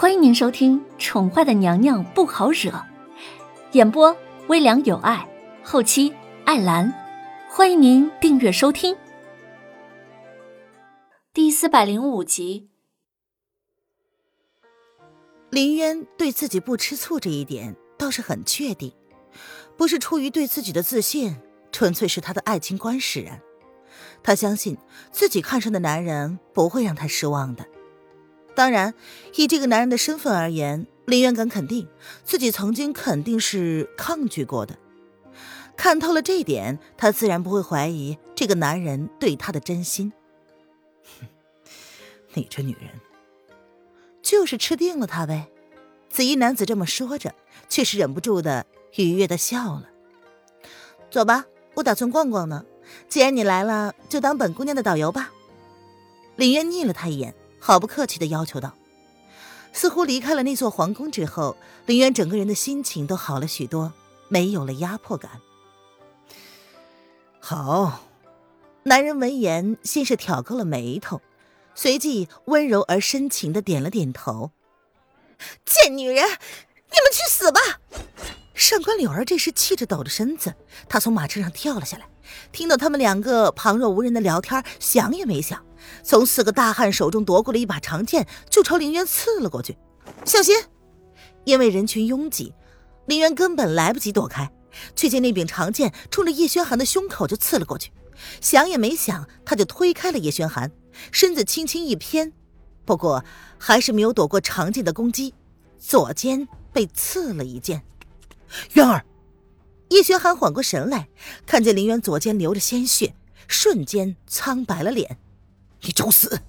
欢迎您收听《宠坏的娘娘不好惹》，演播微凉有爱，后期艾兰。欢迎您订阅收听。第四百零五集，林渊对自己不吃醋这一点倒是很确定，不是出于对自己的自信，纯粹是他的爱情观使然。他相信自己看上的男人不会让他失望的。当然，以这个男人的身份而言，林渊敢肯定自己曾经肯定是抗拒过的。看透了这一点，他自然不会怀疑这个男人对他的真心。你这女人，就是吃定了他呗。紫衣男子这么说着，却是忍不住的愉悦的笑了。走吧，我打算逛逛呢。既然你来了，就当本姑娘的导游吧。林渊睨了他一眼。毫不客气的要求道：“似乎离开了那座皇宫之后，林渊整个人的心情都好了许多，没有了压迫感。”好，男人闻言先是挑高了眉头，随即温柔而深情的点了点头。“贱女人，你们去死吧！”上官柳儿这时气着抖着身子，她从马车上跳了下来，听到他们两个旁若无人的聊天，想也没想。从四个大汉手中夺过了一把长剑，就朝林渊刺了过去。小心！因为人群拥挤，林渊根本来不及躲开，却见那柄长剑冲着叶轩寒的胸口就刺了过去。想也没想，他就推开了叶轩寒，身子轻轻一偏，不过还是没有躲过长剑的攻击，左肩被刺了一剑。渊儿，叶轩寒缓过神来，看见林渊左肩流着鲜血，瞬间苍白了脸。你找死！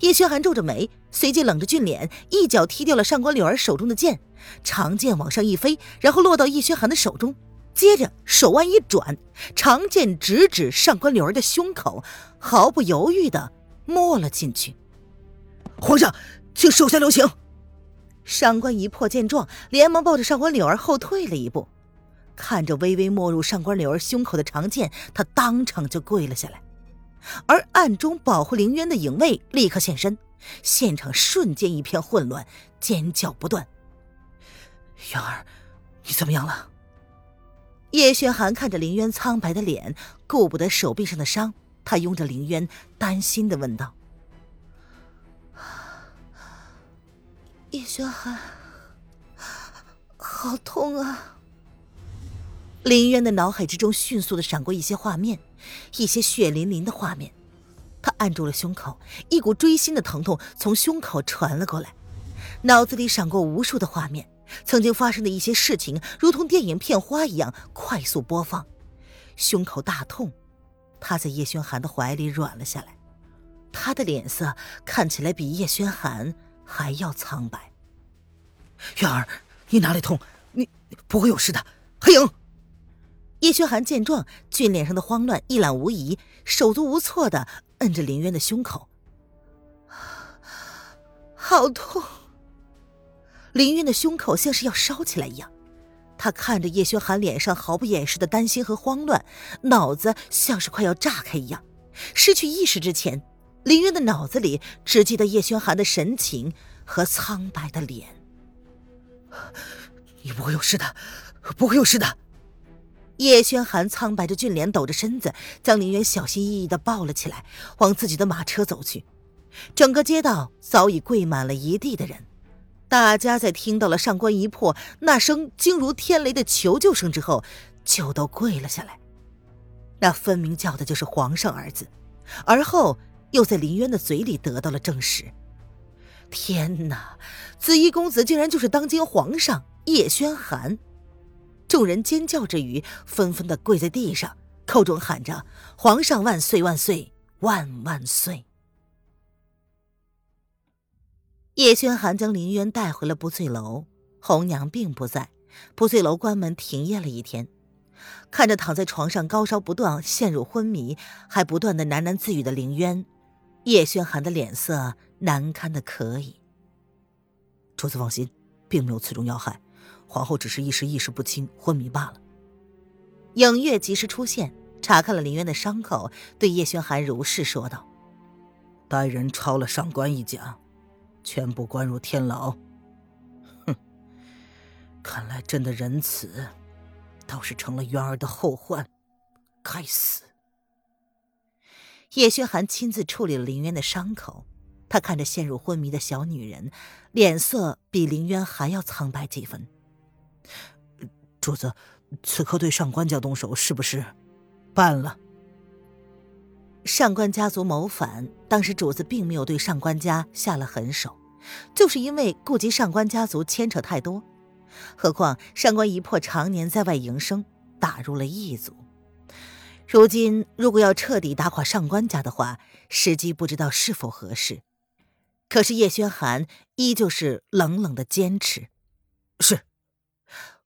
叶轩寒皱着眉，随即冷着俊脸，一脚踢掉了上官柳儿手中的剑，长剑往上一飞，然后落到叶轩寒的手中，接着手腕一转，长剑直指上官柳儿的胸口，毫不犹豫的没了进去。皇上，请手下留情！上官一破见状，连忙抱着上官柳儿后退了一步，看着微微没入上官柳儿胸口的长剑，他当场就跪了下来。而暗中保护林渊的影卫立刻现身，现场瞬间一片混乱，尖叫不断。渊儿，你怎么样了？叶轩寒看着林渊苍白的脸，顾不得手臂上的伤，他拥着林渊，担心的问道：“叶轩寒，好痛啊！”林渊的脑海之中迅速的闪过一些画面，一些血淋淋的画面。他按住了胸口，一股锥心的疼痛从胸口传了过来，脑子里闪过无数的画面，曾经发生的一些事情，如同电影片花一样快速播放。胸口大痛，他在叶轩寒的怀里软了下来，他的脸色看起来比叶轩寒还要苍白。月儿，你哪里痛？你不会有事的。黑影。叶轩寒见状，俊脸上的慌乱一览无遗，手足无措的摁着林渊的胸口。好痛！林渊的胸口像是要烧起来一样，他看着叶轩寒脸上毫不掩饰的担心和慌乱，脑子像是快要炸开一样。失去意识之前，林渊的脑子里只记得叶轩寒的神情和苍白的脸。你不会有事的，不会有事的。叶轩寒苍白着俊脸，抖着身子，将林渊小心翼翼的抱了起来，往自己的马车走去。整个街道早已跪满了一地的人，大家在听到了上官一破那声惊如天雷的求救声之后，就都跪了下来。那分明叫的就是皇上儿子，而后又在林渊的嘴里得到了证实。天哪，紫衣公子竟然就是当今皇上叶轩寒！众人尖叫之余，纷纷的跪在地上，口中喊着“皇上万岁万岁万万岁”。叶轩寒将林渊带回了不醉楼，红娘并不在，不醉楼关门停业了一天。看着躺在床上高烧不断、陷入昏迷，还不断的喃喃自语的林渊，叶轩寒的脸色难堪的可以。主子放心，并没有刺中要害。皇后只是一时意识不清，昏迷罢了。影月及时出现，查看了林渊的伤口，对叶轩寒如是说道：“带人抄了上官一家，全部关入天牢。哼，看来朕的仁慈，倒是成了渊儿的后患。该死！叶轩寒亲自处理了林渊的伤口，他看着陷入昏迷的小女人，脸色比林渊还要苍白几分。主子，此刻对上官家动手，是不是办了？上官家族谋反，当时主子并没有对上官家下了狠手，就是因为顾及上官家族牵扯太多。何况上官一破常年在外营生，打入了异族。如今如果要彻底打垮上官家的话，时机不知道是否合适。可是叶轩寒依旧是冷冷的坚持。是。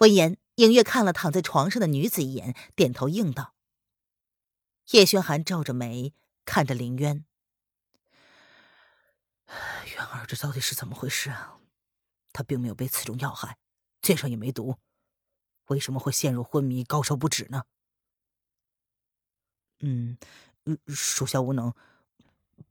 闻言，影月看了躺在床上的女子一眼，点头应道。叶轩寒皱着眉看着林渊，渊儿这到底是怎么回事啊？他并没有被刺中要害，剑上也没毒，为什么会陷入昏迷、高烧不止呢？嗯，属下无能。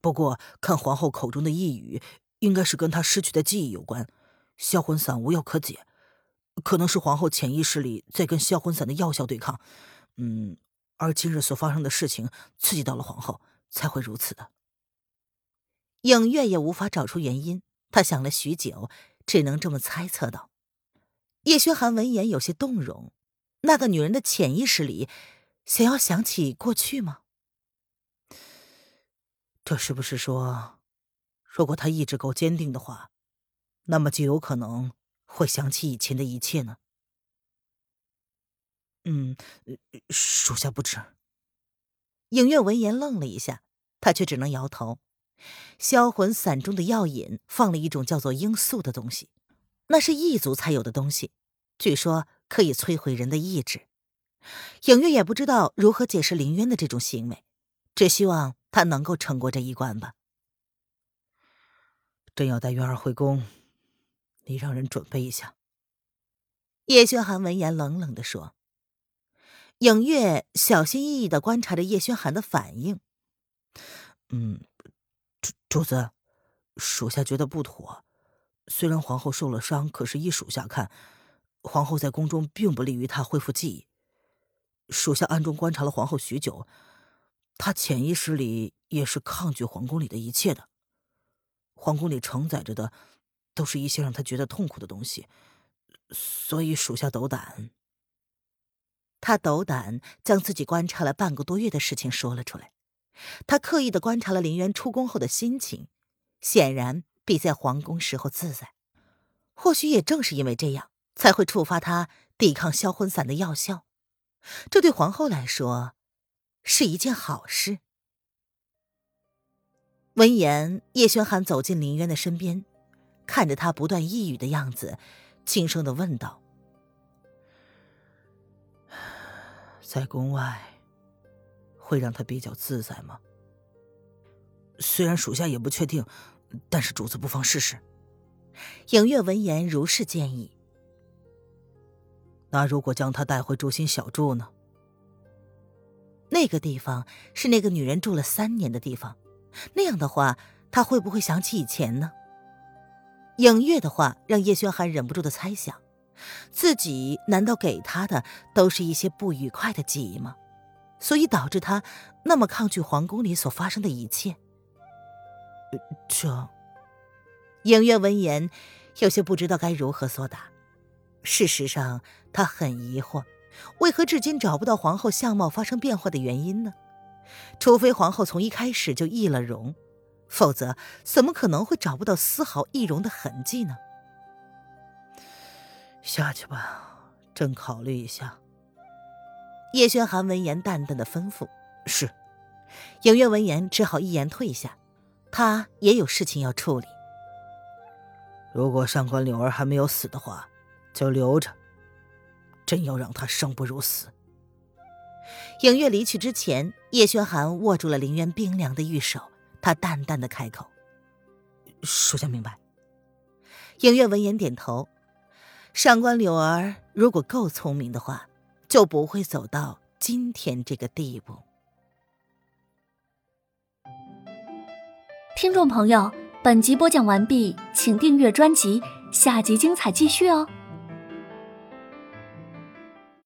不过看皇后口中的呓语，应该是跟她失去的记忆有关。销魂散无药可解，可能是皇后潜意识里在跟销魂散的药效对抗。嗯。而今日所发生的事情刺激到了皇后，才会如此的。影月也无法找出原因，他想了许久，只能这么猜测道。叶轩寒闻言有些动容，那个女人的潜意识里想要想起过去吗？这是不是说，如果她意志够坚定的话，那么就有可能会想起以前的一切呢？嗯，属下不知。影月闻言愣了一下，他却只能摇头。销魂散中的药引放了一种叫做罂粟的东西，那是异族才有的东西，据说可以摧毁人的意志。影月也不知道如何解释林渊的这种行为，只希望他能够撑过这一关吧。朕要带渊儿回宫，你让人准备一下。叶轩寒闻言冷冷的说。影月小心翼翼的观察着叶轩寒的反应。嗯，主主子，属下觉得不妥。虽然皇后受了伤，可是依属下看，皇后在宫中并不利于她恢复记忆。属下暗中观察了皇后许久，她潜意识里也是抗拒皇宫里的一切的。皇宫里承载着的，都是一些让他觉得痛苦的东西，所以属下斗胆。他斗胆将自己观察了半个多月的事情说了出来，他刻意的观察了林渊出宫后的心情，显然比在皇宫时候自在。或许也正是因为这样，才会触发他抵抗销魂散的药效。这对皇后来说是一件好事。闻言，叶轩寒走进林渊的身边，看着他不断抑郁的样子，轻声的问道。在宫外，会让他比较自在吗？虽然属下也不确定，但是主子不妨试试。影月闻言如是建议。那如果将他带回竹心小筑呢？那个地方是那个女人住了三年的地方，那样的话，他会不会想起以前呢？影月的话让叶轩寒忍不住的猜想。自己难道给他的都是一些不愉快的记忆吗？所以导致他那么抗拒皇宫里所发生的一切。这，影月闻言有些不知道该如何作答。事实上，他很疑惑，为何至今找不到皇后相貌发生变化的原因呢？除非皇后从一开始就易了容，否则怎么可能会找不到丝毫易容的痕迹呢？下去吧，朕考虑一下。叶轩寒闻言淡淡的吩咐：“是。”影月闻言只好一言退下，他也有事情要处理。如果上官柳儿还没有死的话，就留着。朕要让她生不如死。影月离去之前，叶轩寒握住了林渊冰凉的玉手，他淡淡的开口：“属下明白。”影月闻言点头。上官柳儿如果够聪明的话，就不会走到今天这个地步。听众朋友，本集播讲完毕，请订阅专辑，下集精彩继续哦。